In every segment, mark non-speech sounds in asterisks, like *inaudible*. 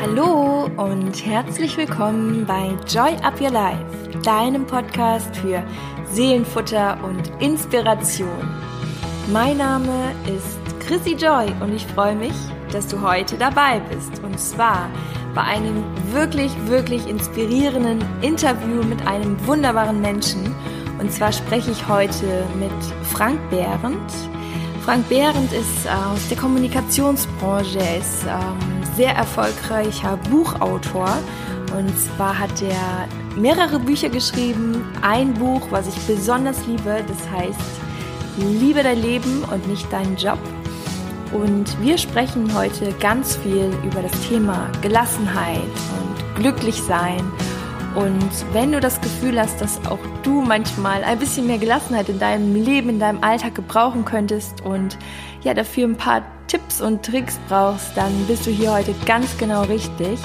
Hallo und herzlich willkommen bei Joy Up Your Life, deinem Podcast für Seelenfutter und Inspiration. Mein Name ist Chrissy Joy und ich freue mich, dass du heute dabei bist. Und zwar bei einem wirklich, wirklich inspirierenden Interview mit einem wunderbaren Menschen. Und zwar spreche ich heute mit Frank Behrendt. Frank Behrendt ist äh, aus der Kommunikationsbranche. Er ist ähm, sehr erfolgreicher Buchautor. Und zwar hat er mehrere Bücher geschrieben. Ein Buch, was ich besonders liebe, das heißt Liebe dein Leben und nicht deinen Job. Und wir sprechen heute ganz viel über das Thema Gelassenheit und Glücklichsein. Und wenn du das Gefühl hast, dass auch du manchmal ein bisschen mehr Gelassenheit in deinem Leben, in deinem Alltag gebrauchen könntest und ja dafür ein paar Tipps und Tricks brauchst, dann bist du hier heute ganz genau richtig.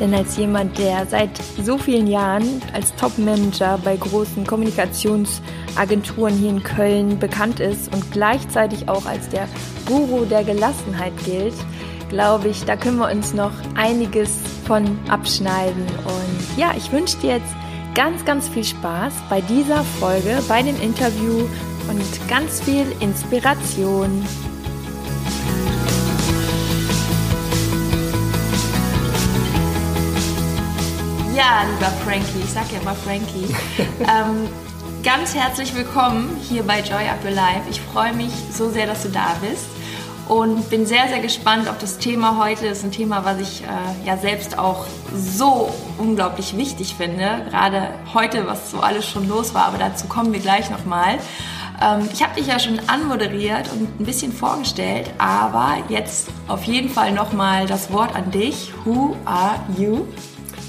Denn als jemand, der seit so vielen Jahren als Top-Manager bei großen Kommunikationsagenturen hier in Köln bekannt ist und gleichzeitig auch als der Guru der Gelassenheit gilt, glaube ich, da können wir uns noch einiges von abschneiden. Und ja, ich wünsche dir jetzt ganz, ganz viel Spaß bei dieser Folge, bei dem Interview und ganz viel Inspiration. Ja, lieber Frankie, ich sag ja immer Frankie. *laughs* ähm, ganz herzlich willkommen hier bei Joy Up Your Life. Ich freue mich so sehr, dass du da bist und bin sehr, sehr gespannt auf das Thema heute. Das ist ein Thema, was ich äh, ja selbst auch so unglaublich wichtig finde. Gerade heute, was so alles schon los war, aber dazu kommen wir gleich nochmal. Ähm, ich habe dich ja schon anmoderiert und ein bisschen vorgestellt, aber jetzt auf jeden Fall nochmal das Wort an dich. Who are you?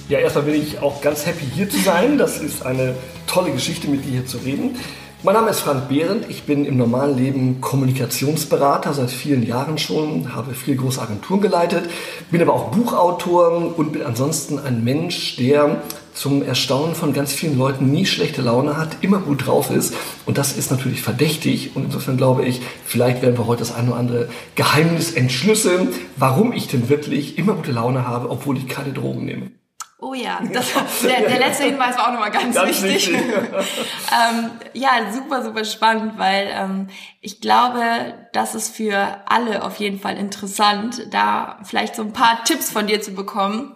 Ja, erstmal bin ich auch ganz happy hier zu sein. Das ist eine tolle Geschichte, mit dir hier zu reden. Mein Name ist Frank Behrendt. Ich bin im normalen Leben Kommunikationsberater seit vielen Jahren schon, habe viele große Agenturen geleitet, bin aber auch Buchautor und bin ansonsten ein Mensch, der zum Erstaunen von ganz vielen Leuten nie schlechte Laune hat, immer gut drauf ist. Und das ist natürlich verdächtig. Und insofern glaube ich, vielleicht werden wir heute das eine oder andere Geheimnis entschlüsseln, warum ich denn wirklich immer gute Laune habe, obwohl ich keine Drogen nehme. Oh ja, das, der, der letzte Hinweis war auch nochmal ganz, ganz wichtig. wichtig. *laughs* ähm, ja, super, super spannend, weil ähm, ich glaube, das ist für alle auf jeden Fall interessant, da vielleicht so ein paar Tipps von dir zu bekommen.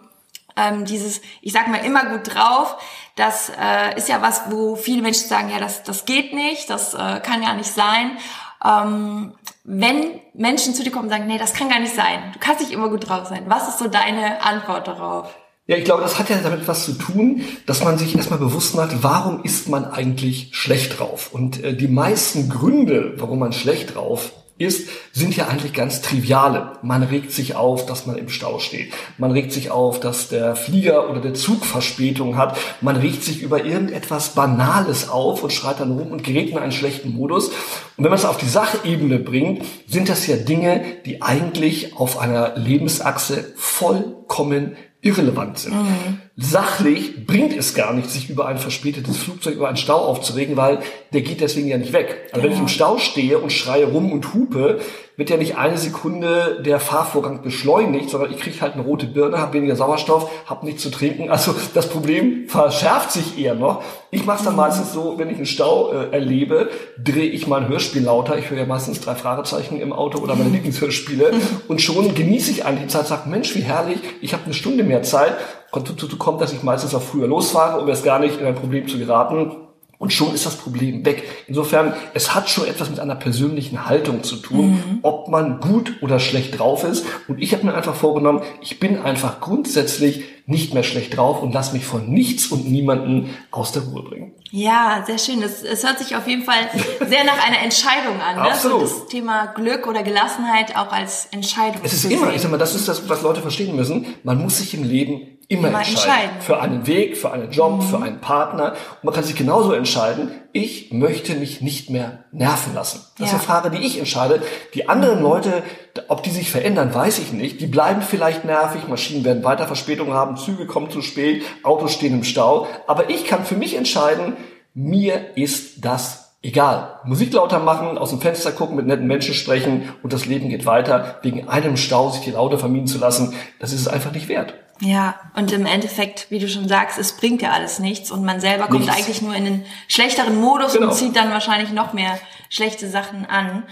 Ähm, dieses, ich sag mal, immer gut drauf, das äh, ist ja was, wo viele Menschen sagen, ja, das, das geht nicht, das äh, kann gar nicht sein. Ähm, wenn Menschen zu dir kommen und sagen, nee, das kann gar nicht sein, du kannst nicht immer gut drauf sein, was ist so deine Antwort darauf? Ja, ich glaube, das hat ja damit was zu tun, dass man sich erstmal bewusst macht, warum ist man eigentlich schlecht drauf? Und äh, die meisten Gründe, warum man schlecht drauf ist, sind ja eigentlich ganz triviale. Man regt sich auf, dass man im Stau steht. Man regt sich auf, dass der Flieger oder der Zug Verspätung hat. Man regt sich über irgendetwas Banales auf und schreit dann rum und gerät in einen schlechten Modus. Und wenn man es auf die Sachebene bringt, sind das ja Dinge, die eigentlich auf einer Lebensachse vollkommen irrelevant sind. Mhm. Sachlich bringt es gar nicht, sich über ein verspätetes Flugzeug, über einen Stau aufzuregen, weil der geht deswegen ja nicht weg. Also wenn ich im Stau stehe und schreie rum und hupe, wird ja nicht eine Sekunde der Fahrvorgang beschleunigt, sondern ich kriege halt eine rote Birne, habe weniger Sauerstoff, habe nichts zu trinken. Also das Problem verschärft sich eher noch. Ich mache es dann mhm. meistens so, wenn ich einen Stau äh, erlebe, drehe ich mein Hörspiel lauter. Ich höre ja meistens drei Fragezeichen im Auto oder meine *laughs* Lieblingshörspiele. und schon genieße ich eigentlich die Zeit, sage, Mensch, wie herrlich, ich habe eine Stunde mehr Zeit. Kommt, kommt, dass ich meistens auch früher losfahre, um erst gar nicht in ein Problem zu geraten und schon ist das Problem weg. Insofern, es hat schon etwas mit einer persönlichen Haltung zu tun, mhm. ob man gut oder schlecht drauf ist. Und ich habe mir einfach vorgenommen, ich bin einfach grundsätzlich nicht mehr schlecht drauf und lass mich von nichts und niemanden aus der Ruhe bringen. Ja, sehr schön. Es, es hört sich auf jeden Fall *laughs* sehr nach einer Entscheidung an. Ne? Absolut. So das Thema Glück oder Gelassenheit auch als Entscheidung. Es ist immer, ich sag mal, das ist das, was Leute verstehen müssen. Man muss sich im Leben immer, immer entscheiden. entscheiden. Für einen Weg, für einen Job, mhm. für einen Partner. Und man kann sich genauso entscheiden, ich möchte mich nicht mehr nerven lassen. Das ja. ist eine Frage, die ich entscheide. Die anderen mhm. Leute, ob die sich verändern, weiß ich nicht. Die bleiben vielleicht nervig, Maschinen werden weiter Verspätungen haben, Züge kommen zu spät, Autos stehen im Stau. Aber ich kann für mich entscheiden, mir ist das Egal. Musik lauter machen, aus dem Fenster gucken, mit netten Menschen sprechen und das Leben geht weiter. Wegen einem Stau sich die Laute vermieden zu lassen, das ist es einfach nicht wert. Ja, und im Endeffekt, wie du schon sagst, es bringt ja alles nichts und man selber kommt nichts. eigentlich nur in den schlechteren Modus genau. und zieht dann wahrscheinlich noch mehr schlechte Sachen an.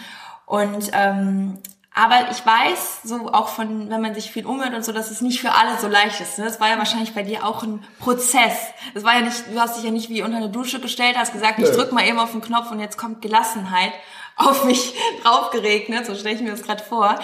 Und ähm, aber ich weiß, so auch von, wenn man sich viel umhört und so, dass es nicht für alle so leicht ist. Ne? Das war ja wahrscheinlich bei dir auch ein Prozess. Das war ja nicht, du hast dich ja nicht wie unter eine Dusche gestellt, hast gesagt, ich drück mal eben auf den Knopf und jetzt kommt Gelassenheit auf mich draufgeregnet, so stelle ich mir das gerade vor.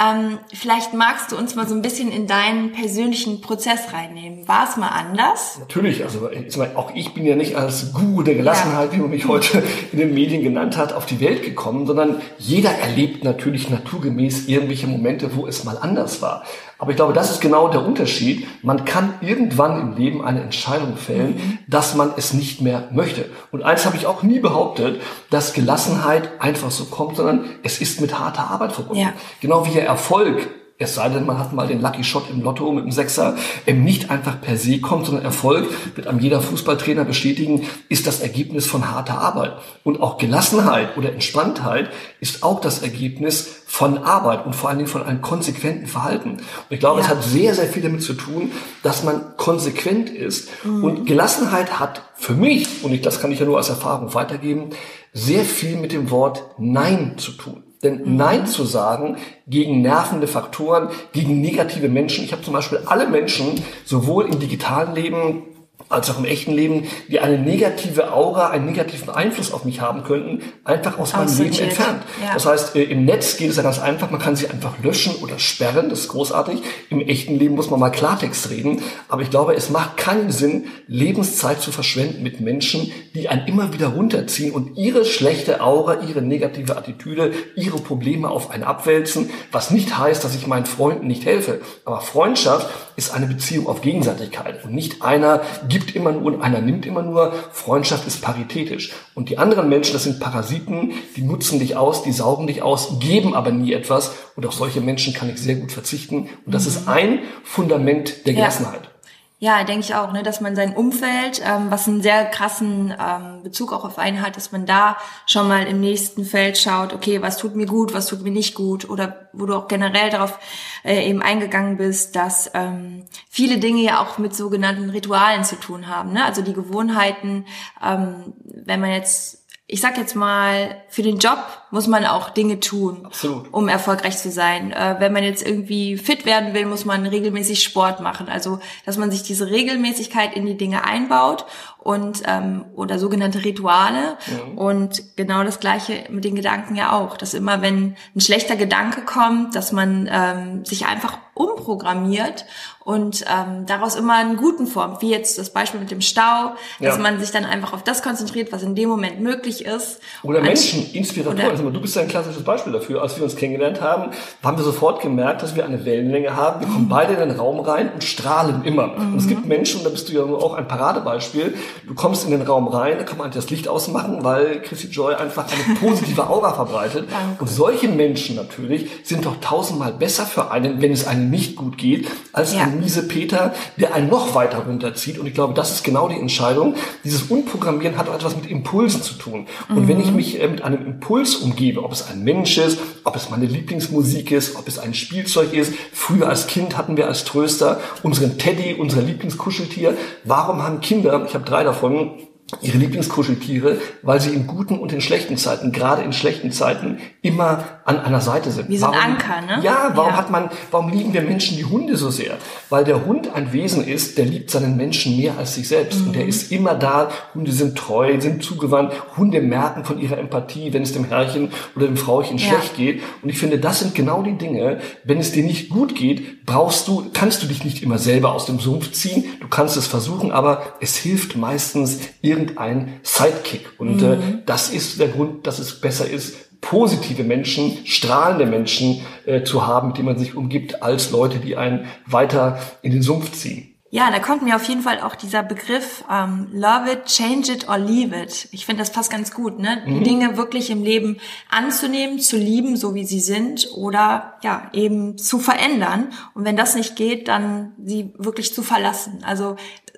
Ähm, vielleicht magst du uns mal so ein bisschen in deinen persönlichen Prozess reinnehmen. War es mal anders? Natürlich, also auch ich bin ja nicht als Guru der Gelassenheit, ja. wie man mich heute in den Medien genannt hat, auf die Welt gekommen, sondern jeder erlebt natürlich naturgemäß irgendwelche Momente, wo es mal anders war. Aber ich glaube, das ist genau der Unterschied. Man kann irgendwann im Leben eine Entscheidung fällen, mhm. dass man es nicht mehr möchte. Und eins habe ich auch nie behauptet, dass Gelassenheit einfach so kommt, sondern es ist mit harter Arbeit verbunden. Ja. Genau wie der Erfolg es sei denn, man hat mal den Lucky Shot im Lotto mit dem Sechser, eben nicht einfach per se kommt, sondern Erfolg, wird einem jeder Fußballtrainer bestätigen, ist das Ergebnis von harter Arbeit. Und auch Gelassenheit oder Entspanntheit ist auch das Ergebnis von Arbeit und vor allen Dingen von einem konsequenten Verhalten. Und ich glaube, ja. es hat sehr, sehr viel damit zu tun, dass man konsequent ist. Mhm. Und Gelassenheit hat für mich, und ich, das kann ich ja nur als Erfahrung weitergeben, sehr viel mit dem Wort Nein zu tun. Denn mhm. Nein zu sagen gegen nervende Faktoren, gegen negative Menschen. Ich habe zum Beispiel alle Menschen, sowohl im digitalen Leben als auch im echten Leben, die eine negative Aura, einen negativen Einfluss auf mich haben könnten, einfach aus meinem Leben entfernt. Ja. Das heißt, äh, im Netz geht es ja ganz einfach, man kann sie einfach löschen oder sperren, das ist großartig. Im echten Leben muss man mal Klartext reden, aber ich glaube, es macht keinen Sinn, Lebenszeit zu verschwenden mit Menschen, die einen immer wieder runterziehen und ihre schlechte Aura, ihre negative Attitüde, ihre Probleme auf einen abwälzen, was nicht heißt, dass ich meinen Freunden nicht helfe. Aber Freundschaft ist eine Beziehung auf Gegenseitigkeit und nicht einer gibt immer nur und einer nimmt immer nur. Freundschaft ist paritätisch. Und die anderen Menschen, das sind Parasiten, die nutzen dich aus, die saugen dich aus, geben aber nie etwas. Und auf solche Menschen kann ich sehr gut verzichten. Und das ist ein Fundament der Gelassenheit. Ja. Ja, denke ich auch, ne, dass man sein Umfeld, ähm, was einen sehr krassen ähm, Bezug auch auf einen hat, dass man da schon mal im nächsten Feld schaut, okay, was tut mir gut, was tut mir nicht gut, oder wo du auch generell darauf äh, eben eingegangen bist, dass ähm, viele Dinge ja auch mit sogenannten Ritualen zu tun haben. Ne? Also die Gewohnheiten, ähm, wenn man jetzt ich sag jetzt mal, für den Job muss man auch Dinge tun, Absolut. um erfolgreich zu sein. Äh, wenn man jetzt irgendwie fit werden will, muss man regelmäßig Sport machen. Also, dass man sich diese Regelmäßigkeit in die Dinge einbaut und ähm, oder sogenannte Rituale. Mhm. Und genau das gleiche mit den Gedanken ja auch, dass immer, wenn ein schlechter Gedanke kommt, dass man ähm, sich einfach umprogrammiert und ähm, daraus immer einen guten formt, wie jetzt das Beispiel mit dem Stau, dass ja. man sich dann einfach auf das konzentriert, was in dem Moment möglich ist. Oder Menschen, Inspiratoren. Also, du bist ja ein klassisches Beispiel dafür. Als wir uns kennengelernt haben, haben wir sofort gemerkt, dass wir eine Wellenlänge haben. Wir kommen beide in den Raum rein und strahlen immer. Mhm. Und es gibt Menschen, da bist du ja auch ein Paradebeispiel, du kommst in den Raum rein, da kann man das Licht ausmachen, weil Chrissy Joy einfach eine *laughs* positive Aura verbreitet. Und solche Menschen natürlich sind doch tausendmal besser für einen, wenn es einem nicht gut geht, als ja. Miese Peter, der einen noch weiter runterzieht. Und ich glaube, das ist genau die Entscheidung. Dieses Unprogrammieren hat auch etwas mit Impulsen zu tun. Und mhm. wenn ich mich äh, mit einem Impuls umgebe, ob es ein Mensch ist, ob es meine Lieblingsmusik ist, ob es ein Spielzeug ist, früher als Kind hatten wir als Tröster unseren Teddy, unser Lieblingskuscheltier. Warum haben Kinder, ich habe drei davon, ihre Lieblingskuscheltiere, weil sie in guten und in schlechten Zeiten, gerade in schlechten Zeiten, immer an einer Seite sind. Wie so ein Anker, ne? Ja, warum ja. hat man, warum lieben wir Menschen die Hunde so sehr? Weil der Hund ein Wesen ist, der liebt seinen Menschen mehr als sich selbst. Mhm. Und der ist immer da. Hunde sind treu, sind zugewandt. Hunde merken von ihrer Empathie, wenn es dem Herrchen oder dem Frauchen ja. schlecht geht. Und ich finde, das sind genau die Dinge. Wenn es dir nicht gut geht, brauchst du, kannst du dich nicht immer selber aus dem Sumpf ziehen. Du kannst es versuchen, aber es hilft meistens irgendein Sidekick. Und äh, mhm. äh, das ist der Grund, dass es besser ist, positive Menschen, strahlende Menschen äh, zu haben, mit denen man sich umgibt, als Leute, die einen weiter in den Sumpf ziehen. Ja, da kommt mir auf jeden Fall auch dieser Begriff ähm, Love it, change it or leave it. Ich finde, das passt ganz gut, ne? Mhm. Dinge wirklich im Leben anzunehmen, zu lieben, so wie sie sind, oder ja, eben zu verändern. Und wenn das nicht geht, dann sie wirklich zu verlassen. Also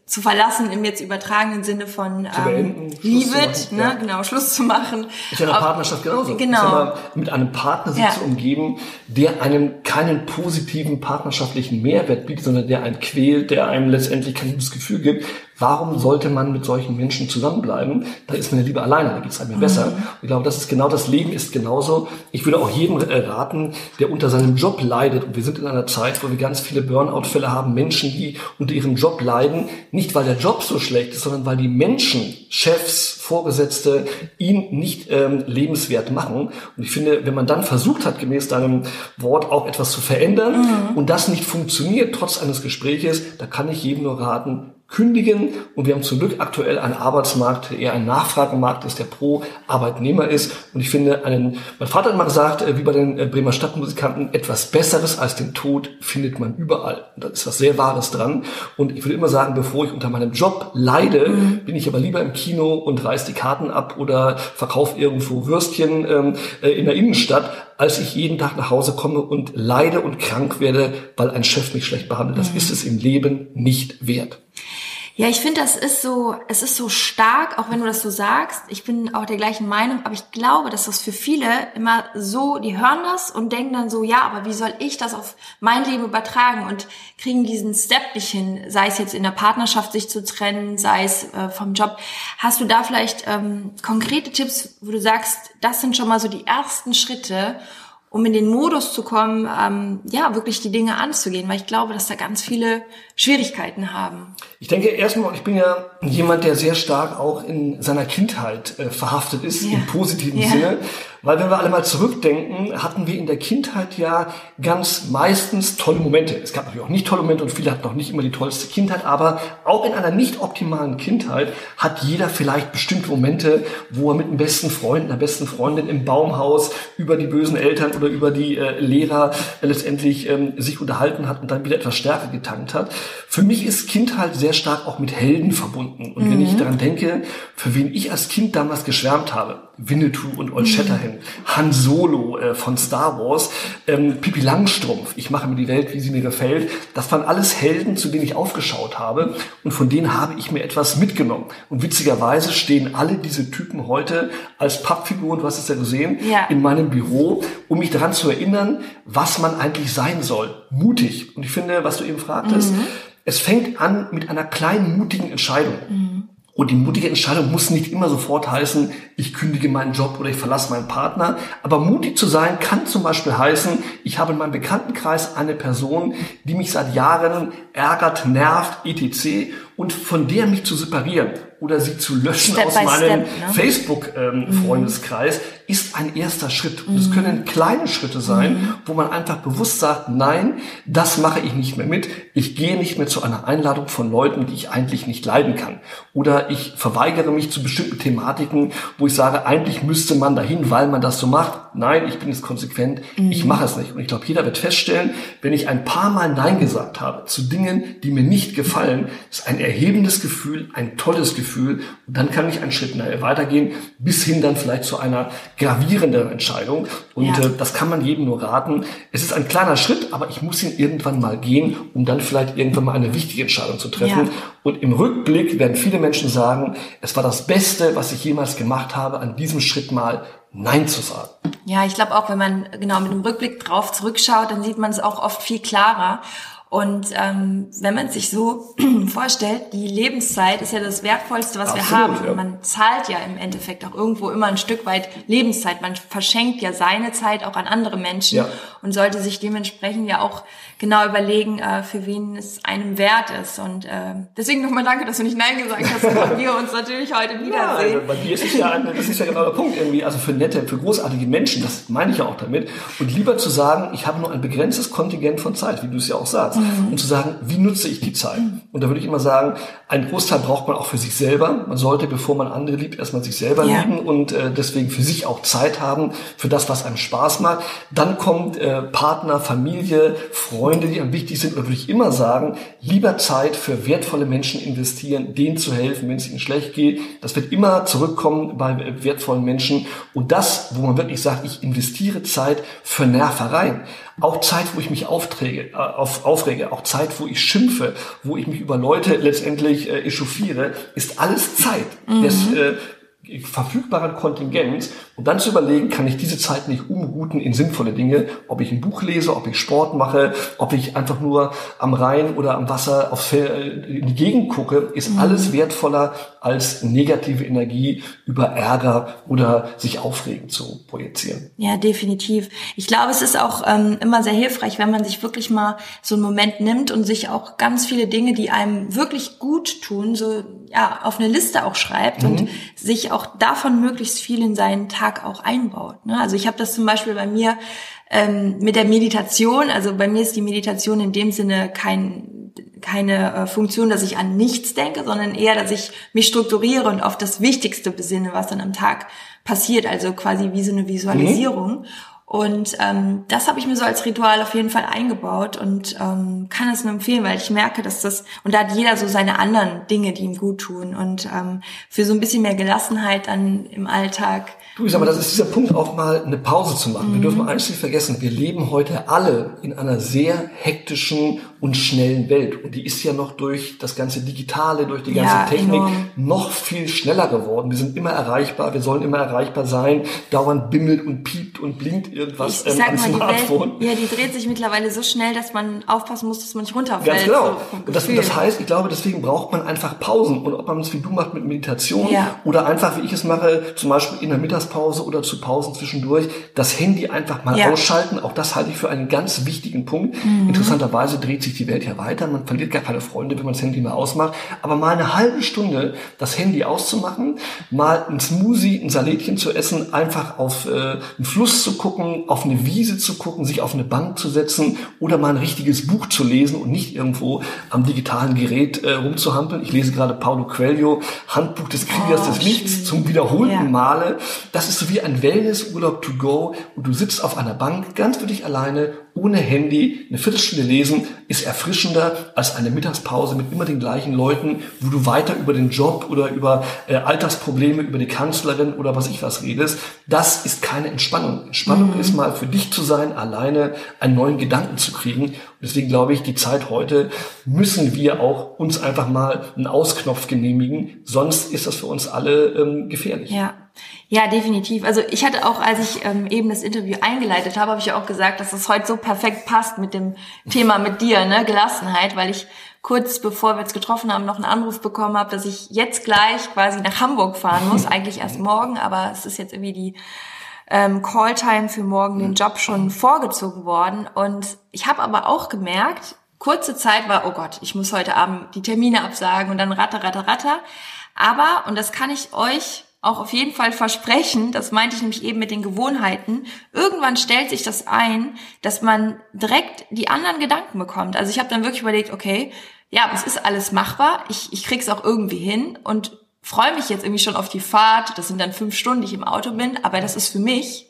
zu verlassen im jetzt übertragenen Sinne von ähm, Leave it, ne? Ja. genau, Schluss zu machen. Ist ja in der Partnerschaft genauso. Genau. Mal, mit einem Partner sich ja. zu umgeben, der einem keinen positiven partnerschaftlichen Mehrwert bietet, sondern der einen quält, der einem letztendlich kein gutes Gefühl gibt, Warum sollte man mit solchen Menschen zusammenbleiben? Da ist man ja lieber alleine, da geht es einem besser. Mhm. Ich glaube, das ist genau das Leben ist genauso. Ich würde auch jedem äh, raten, der unter seinem Job leidet, und wir sind in einer Zeit, wo wir ganz viele Burnout-Fälle haben, Menschen, die unter ihrem Job leiden, nicht weil der Job so schlecht ist, sondern weil die Menschen, Chefs, Vorgesetzte ihn nicht ähm, lebenswert machen. Und ich finde, wenn man dann versucht hat, gemäß deinem Wort auch etwas zu verändern mhm. und das nicht funktioniert trotz eines Gespräches, da kann ich jedem nur raten, kündigen. Und wir haben zum Glück aktuell einen Arbeitsmarkt, der eher ein Nachfragemarkt ist, der pro Arbeitnehmer ist. Und ich finde einen, mein Vater hat immer gesagt, äh, wie bei den äh, Bremer Stadtmusikanten, etwas Besseres als den Tod findet man überall. Und da ist was sehr Wahres dran. Und ich würde immer sagen, bevor ich unter meinem Job leide, mhm. bin ich aber lieber im Kino und reiß die Karten ab oder verkaufe irgendwo Würstchen ähm, äh, in der Innenstadt, als ich jeden Tag nach Hause komme und leide und krank werde, weil ein Chef mich schlecht behandelt. Das mhm. ist es im Leben nicht wert. Ja, ich finde, das ist so, es ist so stark, auch wenn du das so sagst. Ich bin auch der gleichen Meinung, aber ich glaube, dass das für viele immer so, die hören das und denken dann so, ja, aber wie soll ich das auf mein Leben übertragen und kriegen diesen Step nicht hin, sei es jetzt in der Partnerschaft sich zu trennen, sei es äh, vom Job. Hast du da vielleicht ähm, konkrete Tipps, wo du sagst, das sind schon mal so die ersten Schritte, um in den Modus zu kommen, ähm, ja, wirklich die Dinge anzugehen, weil ich glaube, dass da ganz viele Schwierigkeiten haben. Ich denke erstmal, ich bin ja jemand, der sehr stark auch in seiner Kindheit äh, verhaftet ist, ja. im positiven ja. Sinne. Weil wenn wir alle mal zurückdenken, hatten wir in der Kindheit ja ganz meistens tolle Momente. Es gab natürlich auch nicht tolle Momente und viele hatten noch nicht immer die tollste Kindheit, aber auch in einer nicht optimalen Kindheit hat jeder vielleicht bestimmte Momente, wo er mit dem besten Freund, einer besten Freundin im Baumhaus über die bösen Eltern oder über die äh, Lehrer äh, letztendlich ähm, sich unterhalten hat und dann wieder etwas Stärker getankt hat. Für mich ist Kindheit sehr stark auch mit Helden verbunden. Und mhm. wenn ich mhm. daran denke, für wen ich als Kind damals geschwärmt habe, Winnetou und Old Shatterhand, Han Solo äh, von Star Wars, ähm, Pippi Langstrumpf, ich mache mir die Welt, wie sie mir gefällt. Das waren alles Helden, zu denen ich aufgeschaut habe und von denen habe ich mir etwas mitgenommen. Und witzigerweise stehen alle diese Typen heute als Pappfiguren, du hast es ja gesehen, ja. in meinem Büro, um mich daran zu erinnern, was man eigentlich sein soll. Mutig. Und ich finde, was du eben fragtest, mhm. es fängt an mit einer kleinen, mutigen Entscheidung. Mhm. Und die mutige Entscheidung muss nicht immer sofort heißen, ich kündige meinen Job oder ich verlasse meinen Partner. Aber mutig zu sein kann zum Beispiel heißen, ich habe in meinem Bekanntenkreis eine Person, die mich seit Jahren ärgert, nervt, etc. Und von der mich zu separieren oder sie zu löschen Step aus meinem ne? Facebook-Freundeskreis ähm, mhm. Ist ein erster Schritt. Und es können kleine Schritte sein, wo man einfach bewusst sagt, nein, das mache ich nicht mehr mit. Ich gehe nicht mehr zu einer Einladung von Leuten, die ich eigentlich nicht leiden kann. Oder ich verweigere mich zu bestimmten Thematiken, wo ich sage, eigentlich müsste man dahin, weil man das so macht. Nein, ich bin jetzt konsequent, ich mache es nicht. Und ich glaube, jeder wird feststellen, wenn ich ein paar Mal Nein gesagt habe zu Dingen, die mir nicht gefallen, ist ein erhebendes Gefühl, ein tolles Gefühl. Und dann kann ich einen Schritt weitergehen, bis hin dann vielleicht zu einer gravierenden Entscheidung. Und ja. äh, das kann man jedem nur raten. Es ist ein kleiner Schritt, aber ich muss ihn irgendwann mal gehen, um dann vielleicht irgendwann mal eine wichtige Entscheidung zu treffen. Ja. Und im Rückblick werden viele Menschen sagen, es war das Beste, was ich jemals gemacht habe, an diesem Schritt mal Nein zu sagen. Ja, ich glaube auch, wenn man genau mit dem Rückblick drauf zurückschaut, dann sieht man es auch oft viel klarer. Und ähm, wenn man sich so *clears throat* vorstellt, die Lebenszeit ist ja das Wertvollste, was Absolut, wir haben. Ja. Man zahlt ja im Endeffekt auch irgendwo immer ein Stück weit Lebenszeit. Man verschenkt ja seine Zeit auch an andere Menschen ja. und sollte sich dementsprechend ja auch genau überlegen, äh, für wen es einem wert ist. Und äh, deswegen nochmal danke, dass du nicht Nein gesagt hast, weil wir uns natürlich heute wiedersehen. Ja, also bei dir ist es ja, das ist ja genau der Punkt irgendwie. Also für nette, für großartige Menschen, das meine ich ja auch damit. Und lieber zu sagen, ich habe nur ein begrenztes Kontingent von Zeit, wie du es ja auch sagst mhm. um zu sagen, wie nutze ich die Zeit? Und da würde ich immer sagen, ein Großteil braucht man auch für sich selber. Man sollte, bevor man andere liebt, erstmal sich selber ja. lieben und äh, deswegen für sich auch Zeit haben für das, was einem Spaß macht. Dann kommt äh, Partner, Familie, Freunde, die am wichtig sind, oder würde ich immer sagen, lieber Zeit für wertvolle Menschen investieren, denen zu helfen, wenn es ihnen schlecht geht. Das wird immer zurückkommen bei wertvollen Menschen. Und das, wo man wirklich sagt, ich investiere Zeit für Nervereien. Auch Zeit, wo ich mich aufträge, äh, auf, aufrege, auch Zeit, wo ich schimpfe, wo ich mich über Leute letztendlich äh, echauffiere, ist alles Zeit. Mhm. Das, äh, verfügbaren Kontingenz und dann zu überlegen, kann ich diese Zeit nicht umrouten in sinnvolle Dinge, ob ich ein Buch lese, ob ich Sport mache, ob ich einfach nur am Rhein oder am Wasser auf in die Gegend gucke, ist mhm. alles wertvoller als negative Energie über Ärger oder sich aufregen zu projizieren. Ja, definitiv. Ich glaube, es ist auch ähm, immer sehr hilfreich, wenn man sich wirklich mal so einen Moment nimmt und sich auch ganz viele Dinge, die einem wirklich gut tun, so ja auf eine Liste auch schreibt mhm. und sich auch davon möglichst viel in seinen Tag auch einbaut. Ne? Also ich habe das zum Beispiel bei mir ähm, mit der Meditation. Also bei mir ist die Meditation in dem Sinne kein, keine äh, Funktion, dass ich an nichts denke, sondern eher, dass ich mich strukturiere und auf das Wichtigste besinne, was dann am Tag passiert. Also quasi wie so eine Visualisierung. Mhm. Und ähm, das habe ich mir so als Ritual auf jeden Fall eingebaut und ähm, kann es nur empfehlen, weil ich merke, dass das, und da hat jeder so seine anderen Dinge, die ihm gut tun. Und ähm, für so ein bisschen mehr Gelassenheit dann im Alltag Du, sag mal, das ist dieser Punkt auch mal eine Pause zu machen. Mhm. Wir dürfen eins nicht vergessen, wir leben heute alle in einer sehr hektischen und schnellen Welt. Und die ist ja noch durch das ganze Digitale, durch die ganze ja, Technik enorm. noch viel schneller geworden. Wir sind immer erreichbar, wir sollen immer erreichbar sein. Dauernd bimmelt und piept und blinkt irgendwas ich, ich ähm, am Smartphone. Welt, ja, die dreht sich mittlerweile so schnell, dass man aufpassen muss, dass man nicht runterfällt. Ganz genau. So und das, das, heißt, ich glaube, deswegen braucht man einfach Pausen. Und ob man es wie du macht mit Meditation ja. oder einfach, wie ich es mache, zum Beispiel in der Mittags Mittagspause oder zu Pausen zwischendurch das Handy einfach mal ja. ausschalten. Auch das halte ich für einen ganz wichtigen Punkt. Mhm. Interessanterweise dreht sich die Welt ja weiter. Man verliert gar keine Freunde, wenn man das Handy mal ausmacht. Aber mal eine halbe Stunde das Handy auszumachen, mal ein Smoothie, ein Salätchen zu essen, einfach auf äh, einen Fluss zu gucken, auf eine Wiese zu gucken, sich auf eine Bank zu setzen oder mal ein richtiges Buch zu lesen und nicht irgendwo am digitalen Gerät äh, rumzuhampeln. Ich lese gerade Paulo Coelho, Handbuch des Kriegers oh, des Lichts, zum wiederholten ja. Male. Das ist so wie ein Wellnessurlaub to go und du sitzt auf einer Bank ganz für dich alleine, ohne Handy, eine Viertelstunde lesen, ist erfrischender als eine Mittagspause mit immer den gleichen Leuten, wo du weiter über den Job oder über äh, Alltagsprobleme, über die Kanzlerin oder was ich was redest. Das ist keine Entspannung. Entspannung mhm. ist mal für dich zu sein, alleine einen neuen Gedanken zu kriegen. Und deswegen glaube ich, die Zeit heute müssen wir auch uns einfach mal einen Ausknopf genehmigen, sonst ist das für uns alle ähm, gefährlich. Ja. Ja, definitiv. Also ich hatte auch, als ich ähm, eben das Interview eingeleitet habe, habe ich ja auch gesagt, dass es heute so perfekt passt mit dem Thema mit dir, ne, Gelassenheit, weil ich kurz bevor wir uns getroffen haben, noch einen Anruf bekommen habe, dass ich jetzt gleich quasi nach Hamburg fahren muss. *laughs* Eigentlich erst morgen, aber es ist jetzt irgendwie die ähm, Calltime für morgen den Job schon vorgezogen worden. Und ich habe aber auch gemerkt, kurze Zeit war, oh Gott, ich muss heute Abend die Termine absagen und dann ratter, ratter, ratter. Aber, und das kann ich euch auch auf jeden Fall versprechen, das meinte ich nämlich eben mit den Gewohnheiten, irgendwann stellt sich das ein, dass man direkt die anderen Gedanken bekommt. Also ich habe dann wirklich überlegt, okay, ja, es ist alles machbar, ich, ich krieg's auch irgendwie hin und freue mich jetzt irgendwie schon auf die Fahrt. Das sind dann fünf Stunden, die ich im Auto bin, aber das ist für mich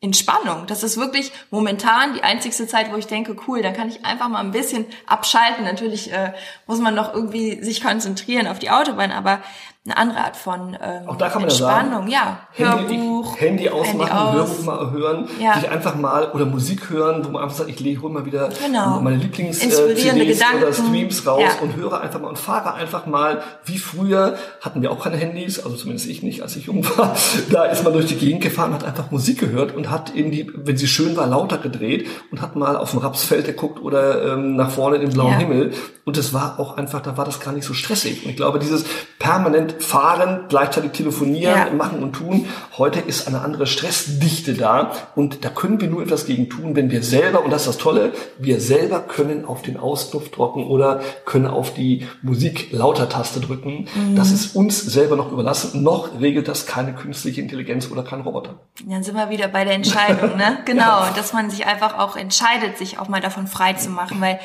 Entspannung. Das ist wirklich momentan die einzigste Zeit, wo ich denke, cool, dann kann ich einfach mal ein bisschen abschalten. Natürlich äh, muss man noch irgendwie sich konzentrieren auf die Autobahn, aber eine andere Art von ähm, Auch da kann man Entspannung, ja, ja. Hörbuch, Handy, Handy ausmachen, Handy aus. Hörbuch mal hören, ja. sich einfach mal oder Musik hören, wo man einfach sagt, ich lege hol mal wieder genau. meine Lieblings äh, CDs oder Streams raus ja. und höre einfach mal und fahre einfach mal wie früher hatten wir auch keine Handys, also zumindest ich nicht, als ich jung war. *laughs* Da ist man durch die Gegend gefahren, hat einfach Musik gehört und hat in die, wenn sie schön war, lauter gedreht und hat mal auf dem Rapsfeld geguckt oder ähm, nach vorne in den blauen Himmel und es war auch einfach, da war das gar nicht so stressig. Und ich glaube, dieses permanent fahren, gleichzeitig telefonieren, ja. machen und tun. Heute ist eine andere Stressdichte da und da können wir nur etwas gegen tun, wenn wir selber, und das ist das Tolle, wir selber können auf den Ausknopf drücken oder können auf die Musik lauter Taste drücken. Mhm. Das ist uns selber noch überlassen. Noch regelt das keine künstliche Intelligenz oder kein Roboter. Dann sind wir wieder bei der Entscheidung, ne? *laughs* Genau, ja. dass man sich einfach auch entscheidet, sich auch mal davon frei zu machen, weil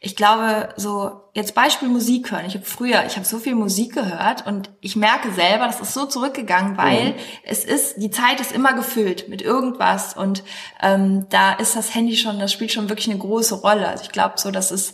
ich glaube, so jetzt Beispiel Musik hören. Ich habe früher, ich habe so viel Musik gehört und ich merke selber, das ist so zurückgegangen, weil mhm. es ist, die Zeit ist immer gefüllt mit irgendwas und ähm, da ist das Handy schon, das spielt schon wirklich eine große Rolle. Also ich glaube so, dass es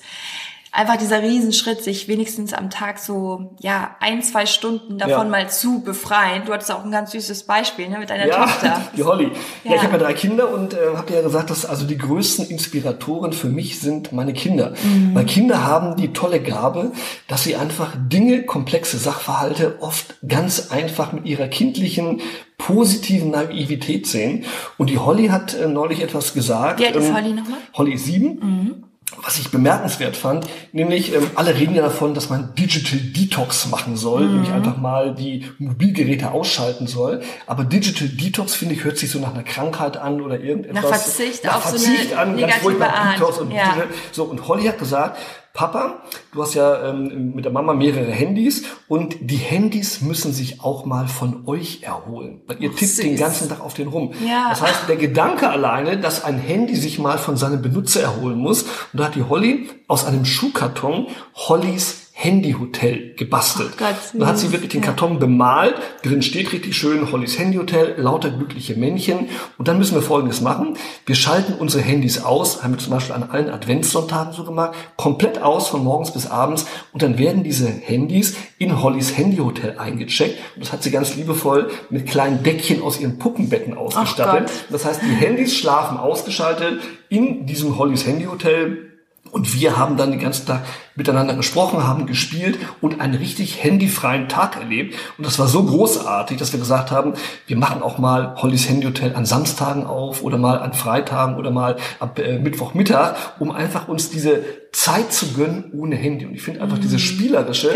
einfach dieser Riesenschritt, sich wenigstens am Tag so, ja, ein, zwei Stunden davon ja. mal zu befreien. Du hattest auch ein ganz süßes Beispiel, ne, mit deiner ja, Tochter. *laughs* die Holly. Ja, ja ich habe ja drei Kinder und äh, habe ja gesagt, dass also die größten Inspiratoren für mich sind meine Kinder. Mhm. Weil Kinder haben die tolle Gabe, dass sie einfach Dinge, komplexe Sachverhalte oft ganz einfach mit ihrer kindlichen positiven Naivität sehen. Und die Holly hat äh, neulich etwas gesagt. Wie alt ist ähm, Holly nochmal? Holly sieben. Mhm was ich bemerkenswert fand, nämlich ähm, alle reden ja davon, dass man Digital Detox machen soll, mhm. nämlich einfach mal die Mobilgeräte ausschalten soll. Aber Digital Detox finde ich hört sich so nach einer Krankheit an oder irgendetwas. Nach Verzicht nach auf Verzicht so eine an, negative Art. Detox und ja. so und Holly hat gesagt, Papa, du hast ja ähm, mit der Mama mehrere Handys und die Handys müssen sich auch mal von euch erholen, weil ihr tippt den ganzen Tag auf den rum. Ja. Das heißt, der Gedanke alleine, dass ein Handy sich mal von seinem Benutzer erholen muss, und da hat die Holly aus einem Schuhkarton Hollys Handyhotel gebastelt. Da hat sie wirklich den Karton bemalt. Drin steht richtig schön Hollys Handyhotel, lauter glückliche Männchen. Und dann müssen wir Folgendes machen. Wir schalten unsere Handys aus, haben wir zum Beispiel an allen Adventssonntagen so gemacht, komplett aus von morgens bis abends. Und dann werden diese Handys in Hollys Handyhotel eingecheckt. Und das hat sie ganz liebevoll mit kleinen Deckchen aus ihren Puppenbetten ausgestattet. Das heißt, die Handys schlafen ausgeschaltet in diesem Hollys Handyhotel und wir haben dann den ganzen Tag miteinander gesprochen, haben gespielt und einen richtig handyfreien Tag erlebt. Und das war so großartig, dass wir gesagt haben, wir machen auch mal Hollys Handyhotel an Samstagen auf oder mal an Freitagen oder mal ab äh, Mittwochmittag, um einfach uns diese Zeit zu gönnen ohne Handy. Und ich finde einfach mm, dieses Spielerische,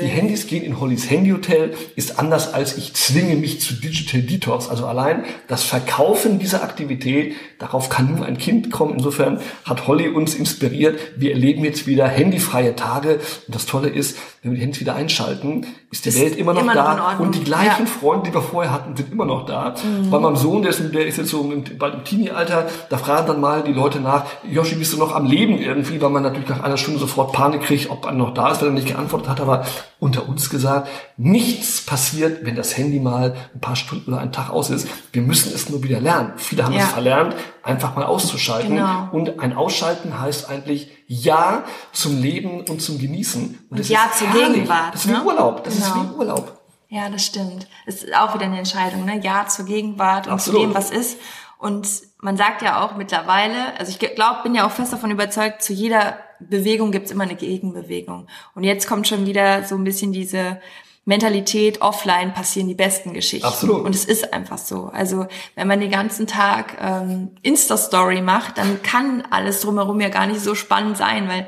die Handys gehen in Hollys Handyhotel, ist anders als ich zwinge mich zu Digital Detox. Also allein das Verkaufen dieser Aktivität, darauf kann nur ein Kind kommen. Insofern hat Holly uns inspiriert. Wir erleben jetzt wieder handyfreie Tage. Und das Tolle ist, wenn wir die Handys wieder einschalten, ist die ist Welt immer noch immer da. Noch und die gleichen ja. Freunde, die wir vorher hatten, sind immer noch da. Mhm. Bei meinem Sohn, der ist, der ist jetzt so bald im Teenie-Alter, da fragen dann mal die Leute nach, Joshi, bist du noch am Leben irgendwie, weil man natürlich nach einer Stunde sofort Panik kriegt, ob er noch da ist, weil er nicht geantwortet hat. Aber unter uns gesagt, nichts passiert, wenn das Handy mal ein paar Stunden oder einen Tag aus ist. Wir müssen es nur wieder lernen. Viele haben ja. es verlernt, einfach mal auszuschalten. Genau. Und ein Ausschalten heißt eigentlich Ja zum Leben und zum Genießen. Und, und Ja zur Gegenwart. Das ist wie ne? Urlaub. Das genau. ist wie Urlaub. Ja, das stimmt. Es ist auch wieder eine Entscheidung, ne? Ja zur Gegenwart und Absolut. zu dem, was ist. Und man sagt ja auch mittlerweile, also ich glaube, bin ja auch fest davon überzeugt, zu jeder Bewegung gibt's immer eine Gegenbewegung. Und jetzt kommt schon wieder so ein bisschen diese Mentalität, offline passieren die besten Geschichten. Absolut. Und es ist einfach so. Also wenn man den ganzen Tag ähm, Insta-Story macht, dann kann alles drumherum ja gar nicht so spannend sein, weil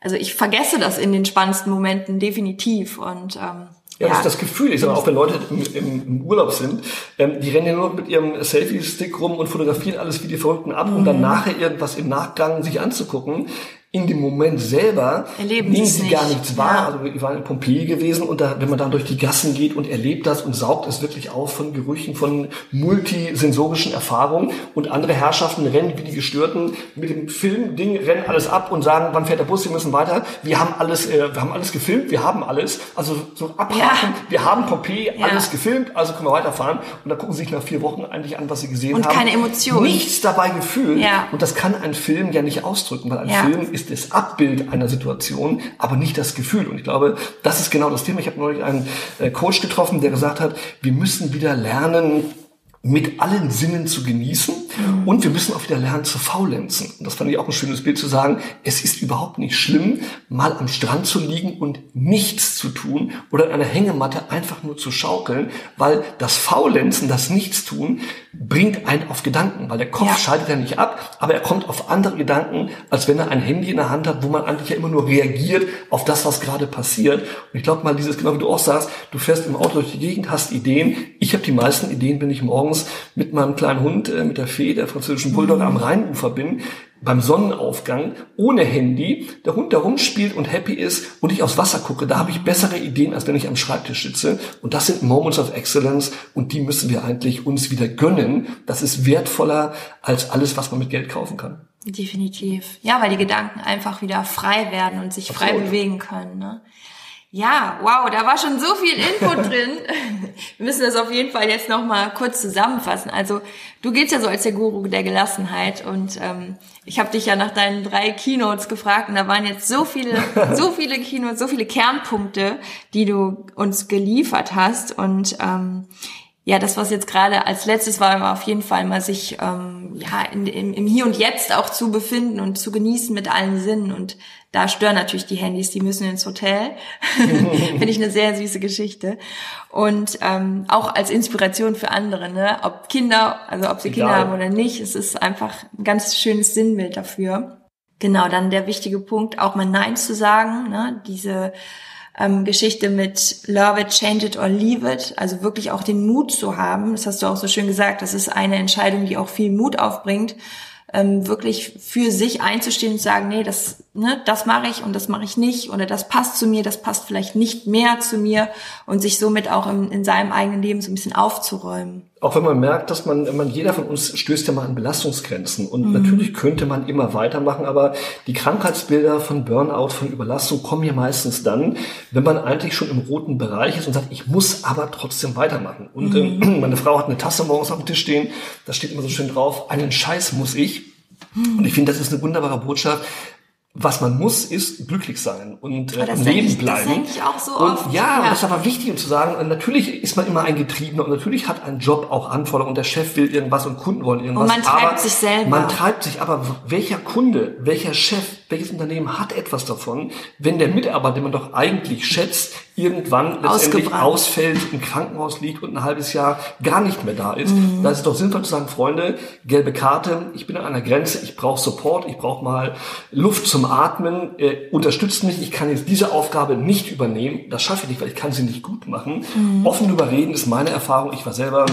also ich vergesse das in den spannendsten Momenten definitiv. Und ähm, ja, das ist das Gefühl. Ich sage auch, wenn Leute im, im, im Urlaub sind, ähm, die rennen ja nur mit ihrem Selfie-Stick rum und fotografieren alles wie die Verrückten ab, um dann mhm. nachher irgendwas im Nachgang sich anzugucken in dem Moment selber Erleben nehmen sie nicht. gar nichts wahr. Ja. Also wir waren in Pompeji gewesen und da, wenn man da durch die Gassen geht und erlebt das und saugt es wirklich auf von Gerüchen, von multisensorischen Erfahrungen und andere Herrschaften rennen wie die Gestörten mit dem Filmding, rennen alles ab und sagen, wann fährt der Bus, wir müssen weiter. Wir haben alles, äh, wir haben alles gefilmt, wir haben alles. Also so abhaken, ja. wir haben Pompeji ja. alles gefilmt, also können wir weiterfahren. Und da gucken sie sich nach vier Wochen eigentlich an, was sie gesehen und haben. Und keine Emotionen. Nichts dabei gefühlt. Ja. Und das kann ein Film ja nicht ausdrücken, weil ein Film ist ist das Abbild einer Situation, aber nicht das Gefühl. Und ich glaube, das ist genau das Thema. Ich habe neulich einen äh, Coach getroffen, der gesagt hat, wir müssen wieder lernen, mit allen Sinnen zu genießen. Und wir müssen auch wieder lernen zu faulenzen. Und das fand ich auch ein schönes Bild zu sagen, es ist überhaupt nicht schlimm, mal am Strand zu liegen und nichts zu tun oder in einer Hängematte einfach nur zu schaukeln, weil das Faulenzen, das Nichtstun bringt einen auf Gedanken, weil der Kopf ja. schaltet ja nicht ab, aber er kommt auf andere Gedanken, als wenn er ein Handy in der Hand hat, wo man eigentlich ja immer nur reagiert auf das, was gerade passiert. Und ich glaube mal, dieses, genau wie du auch sagst, du fährst im Auto durch die Gegend, hast Ideen. Ich habe die meisten Ideen, wenn ich morgens mit meinem kleinen Hund, äh, mit der Fee, der französischen Bulldog, mhm. am Rheinufer bin, beim Sonnenaufgang ohne Handy, der Hund da rumspielt und happy ist und ich aufs Wasser gucke, da habe ich bessere Ideen, als wenn ich am Schreibtisch sitze. Und das sind Moments of Excellence und die müssen wir eigentlich uns wieder gönnen. Das ist wertvoller als alles, was man mit Geld kaufen kann. Definitiv. Ja, weil die Gedanken einfach wieder frei werden und sich frei bewegen können. Ne? Ja, wow, da war schon so viel Input *laughs* drin. Wir müssen das auf jeden Fall jetzt nochmal kurz zusammenfassen. Also du gehst ja so als der Guru der Gelassenheit und ähm, ich habe dich ja nach deinen drei Keynotes gefragt und da waren jetzt so viele, *laughs* so viele Keynotes, so viele Kernpunkte, die du uns geliefert hast und ähm, ja, das, was jetzt gerade als letztes war, war auf jeden Fall mal sich ähm, ja in, im, im Hier und Jetzt auch zu befinden und zu genießen mit allen Sinnen. Und da stören natürlich die Handys, die müssen ins Hotel. *laughs* Finde ich eine sehr süße Geschichte. Und ähm, auch als Inspiration für andere, ne? ob Kinder, also ob sie Egal. Kinder haben oder nicht, es ist einfach ein ganz schönes Sinnbild dafür. Genau, dann der wichtige Punkt, auch mal Nein zu sagen, ne? diese ähm, Geschichte mit Love it, change it or leave it, also wirklich auch den Mut zu haben. Das hast du auch so schön gesagt. Das ist eine Entscheidung, die auch viel Mut aufbringt ähm, wirklich für sich einzustehen und zu sagen, nee, das, ne, das mache ich und das mache ich nicht oder das passt zu mir, das passt vielleicht nicht mehr zu mir und sich somit auch im, in seinem eigenen Leben so ein bisschen aufzuräumen. Auch wenn man merkt, dass man, man jeder von uns stößt ja mal an Belastungsgrenzen und mhm. natürlich könnte man immer weitermachen, aber die Krankheitsbilder von Burnout, von Überlastung kommen ja meistens dann, wenn man eigentlich schon im roten Bereich ist und sagt, ich muss aber trotzdem weitermachen. Und mhm. äh, meine Frau hat eine Tasse morgens auf dem Tisch stehen, da steht immer so schön drauf, einen Scheiß muss ich. Und ich finde, das ist eine wunderbare Botschaft. Was man muss, ist glücklich sein und äh, im Leben bleiben. Das denke ich auch so und oft. Ja, ja, das ist aber wichtig, um zu sagen, natürlich ist man immer ein Getriebener und natürlich hat ein Job auch Anforderungen und der Chef will irgendwas und Kunden wollen irgendwas. Und man treibt sich selber. Man treibt sich, aber welcher Kunde, welcher Chef, welches Unternehmen hat etwas davon, wenn der Mitarbeiter, den man doch eigentlich schätzt, irgendwann letztendlich ausfällt, im Krankenhaus liegt und ein halbes Jahr gar nicht mehr da ist. Mhm. Da ist es doch sinnvoll zu sagen, Freunde, gelbe Karte, ich bin an einer Grenze, ich brauche Support, ich brauche mal Luft zum Atmen, äh, unterstützt mich, ich kann jetzt diese Aufgabe nicht übernehmen, das schaffe ich nicht, weil ich kann sie nicht gut machen. Mhm. Offen überreden ist meine Erfahrung, ich war selber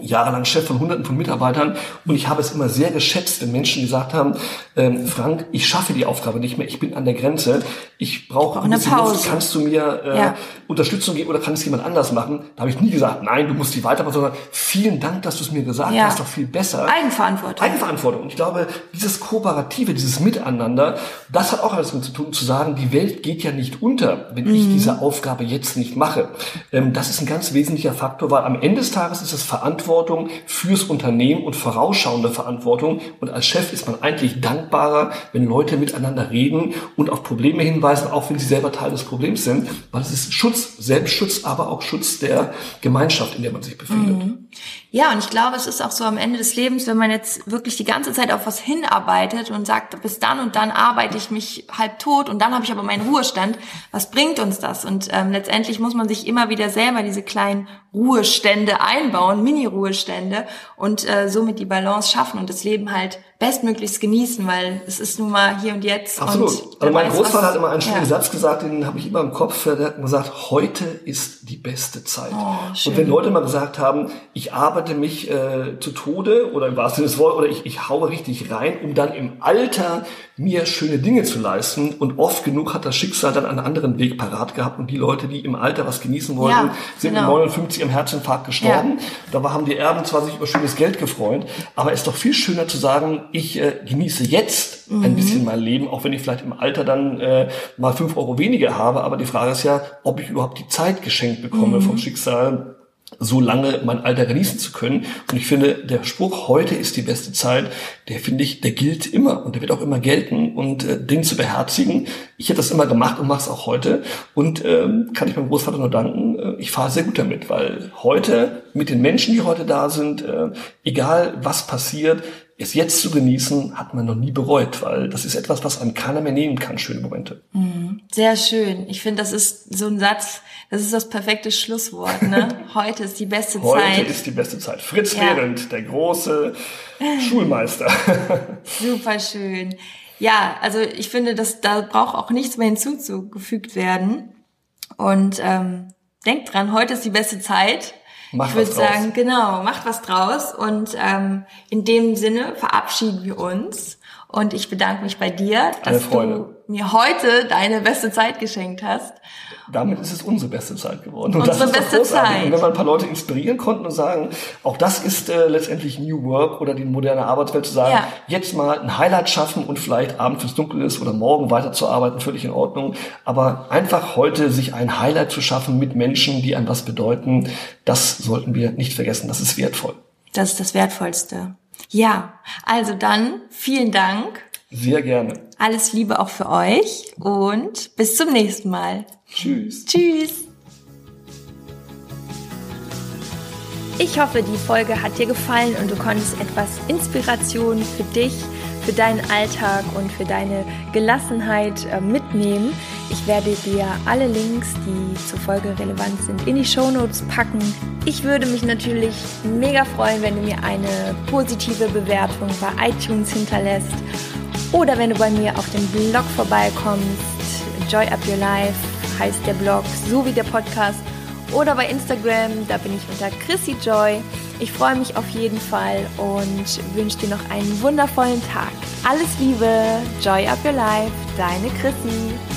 jahrelang Chef von Hunderten von Mitarbeitern und ich habe es immer sehr geschätzt, wenn Menschen gesagt haben, ähm, Frank, ich schaffe die Aufgabe nicht mehr, ich bin an der Grenze, ich brauche eine Pause. Luft, kannst du mir äh, ja. Unterstützung geben oder kann es jemand anders machen? Da habe ich nie gesagt, nein, du musst die weitermachen, sondern vielen Dank, dass du es mir gesagt ja. hast, doch viel besser. Eigenverantwortung. Eigenverantwortung. Und ich glaube, dieses Kooperative, dieses Miteinander, das hat auch alles damit zu tun, zu sagen, die Welt geht ja nicht unter, wenn mhm. ich diese Aufgabe jetzt nicht mache. Ähm, das ist ein ganz wesentlicher Faktor, weil am Ende des Tages ist es Verantwortung Verantwortung fürs Unternehmen und vorausschauende Verantwortung. Und als Chef ist man eigentlich dankbarer, wenn Leute miteinander reden und auf Probleme hinweisen, auch wenn sie selber Teil des Problems sind, weil es ist Schutz, Selbstschutz, aber auch Schutz der Gemeinschaft, in der man sich befindet. Mhm. Ja, und ich glaube, es ist auch so am Ende des Lebens, wenn man jetzt wirklich die ganze Zeit auf was hinarbeitet und sagt, bis dann und dann arbeite ich mich halb tot und dann habe ich aber meinen Ruhestand. Was bringt uns das? Und ähm, letztendlich muss man sich immer wieder selber diese kleinen Ruhestände einbauen, Mini-Ruhestände und äh, somit die Balance schaffen und das Leben halt bestmöglichst genießen, weil es ist nun mal hier und jetzt. Absolut. Und also mein Großvater hat immer einen schönen ja. Satz gesagt, den habe ich immer im Kopf. Der hat gesagt, heute ist die beste Zeit. Oh, und wenn Leute mal gesagt haben, ich arbeite mich äh, zu Tode oder im wahrsten Sinne des Wortes, oder ich, ich haue richtig rein, um dann im Alter mir schöne Dinge zu leisten. Und oft genug hat das Schicksal dann einen anderen Weg parat gehabt. Und die Leute, die im Alter was genießen wollten, ja, sind genau. mit 59 im Herzinfarkt gestorben. Ja. Da haben die Erben zwar sich über schönes Geld gefreut, aber es ist doch viel schöner zu sagen, ich äh, genieße jetzt mhm. ein bisschen mein Leben, auch wenn ich vielleicht im Alter dann äh, mal fünf Euro weniger habe. Aber die Frage ist ja, ob ich überhaupt die Zeit geschenkt bekomme mhm. vom Schicksal, so lange mein Alter genießen zu können. Und ich finde, der Spruch, heute ist die beste Zeit, der finde ich, der gilt immer und der wird auch immer gelten und äh, Dinge zu beherzigen. Ich hätte das immer gemacht und mache es auch heute. Und ähm, kann ich meinem Großvater nur danken, äh, ich fahre sehr gut damit, weil heute mit den Menschen, die heute da sind, äh, egal was passiert, es jetzt zu genießen, hat man noch nie bereut, weil das ist etwas, was einem keiner mehr nehmen kann, schöne Momente. Mhm. Sehr schön. Ich finde, das ist so ein Satz, das ist das perfekte Schlusswort. Ne? *laughs* Heute ist die beste Heute Zeit. Heute ist die beste Zeit. Fritz ja. Behrendt, der große Schulmeister. *laughs* Super schön. Ja, also ich finde, dass da braucht auch nichts mehr hinzugefügt werden. Und ähm, denkt dran, heute ist die beste Zeit. Macht ich würde sagen, genau, macht was draus. Und ähm, in dem Sinne verabschieden wir uns. Und ich bedanke mich bei dir, dass du mir heute deine beste Zeit geschenkt hast. Damit ist es unsere beste Zeit geworden. Und unsere beste Zeit. Und wenn wir ein paar Leute inspirieren konnten und sagen, auch das ist äh, letztendlich New Work oder die moderne Arbeitswelt zu sagen, ja. jetzt mal ein Highlight schaffen und vielleicht abends, es dunkel ist oder morgen weiterzuarbeiten, völlig in Ordnung. Aber einfach heute sich ein Highlight zu schaffen mit Menschen, die einem was bedeuten, das sollten wir nicht vergessen. Das ist wertvoll. Das ist das Wertvollste. Ja, also dann vielen Dank. Sehr gerne. Alles Liebe auch für euch und bis zum nächsten Mal. Tschüss. Tschüss. Ich hoffe, die Folge hat dir gefallen und du konntest etwas Inspiration für dich für deinen Alltag und für deine Gelassenheit äh, mitnehmen. Ich werde dir alle Links, die zur Folge relevant sind, in die Show Notes packen. Ich würde mich natürlich mega freuen, wenn du mir eine positive Bewertung bei iTunes hinterlässt oder wenn du bei mir auf dem Blog vorbeikommst. Joy Up Your Life heißt der Blog, so wie der Podcast oder bei Instagram, da bin ich unter Chrissy Joy. Ich freue mich auf jeden Fall und wünsche dir noch einen wundervollen Tag. Alles Liebe, Joy Up Your Life, deine Chrissy.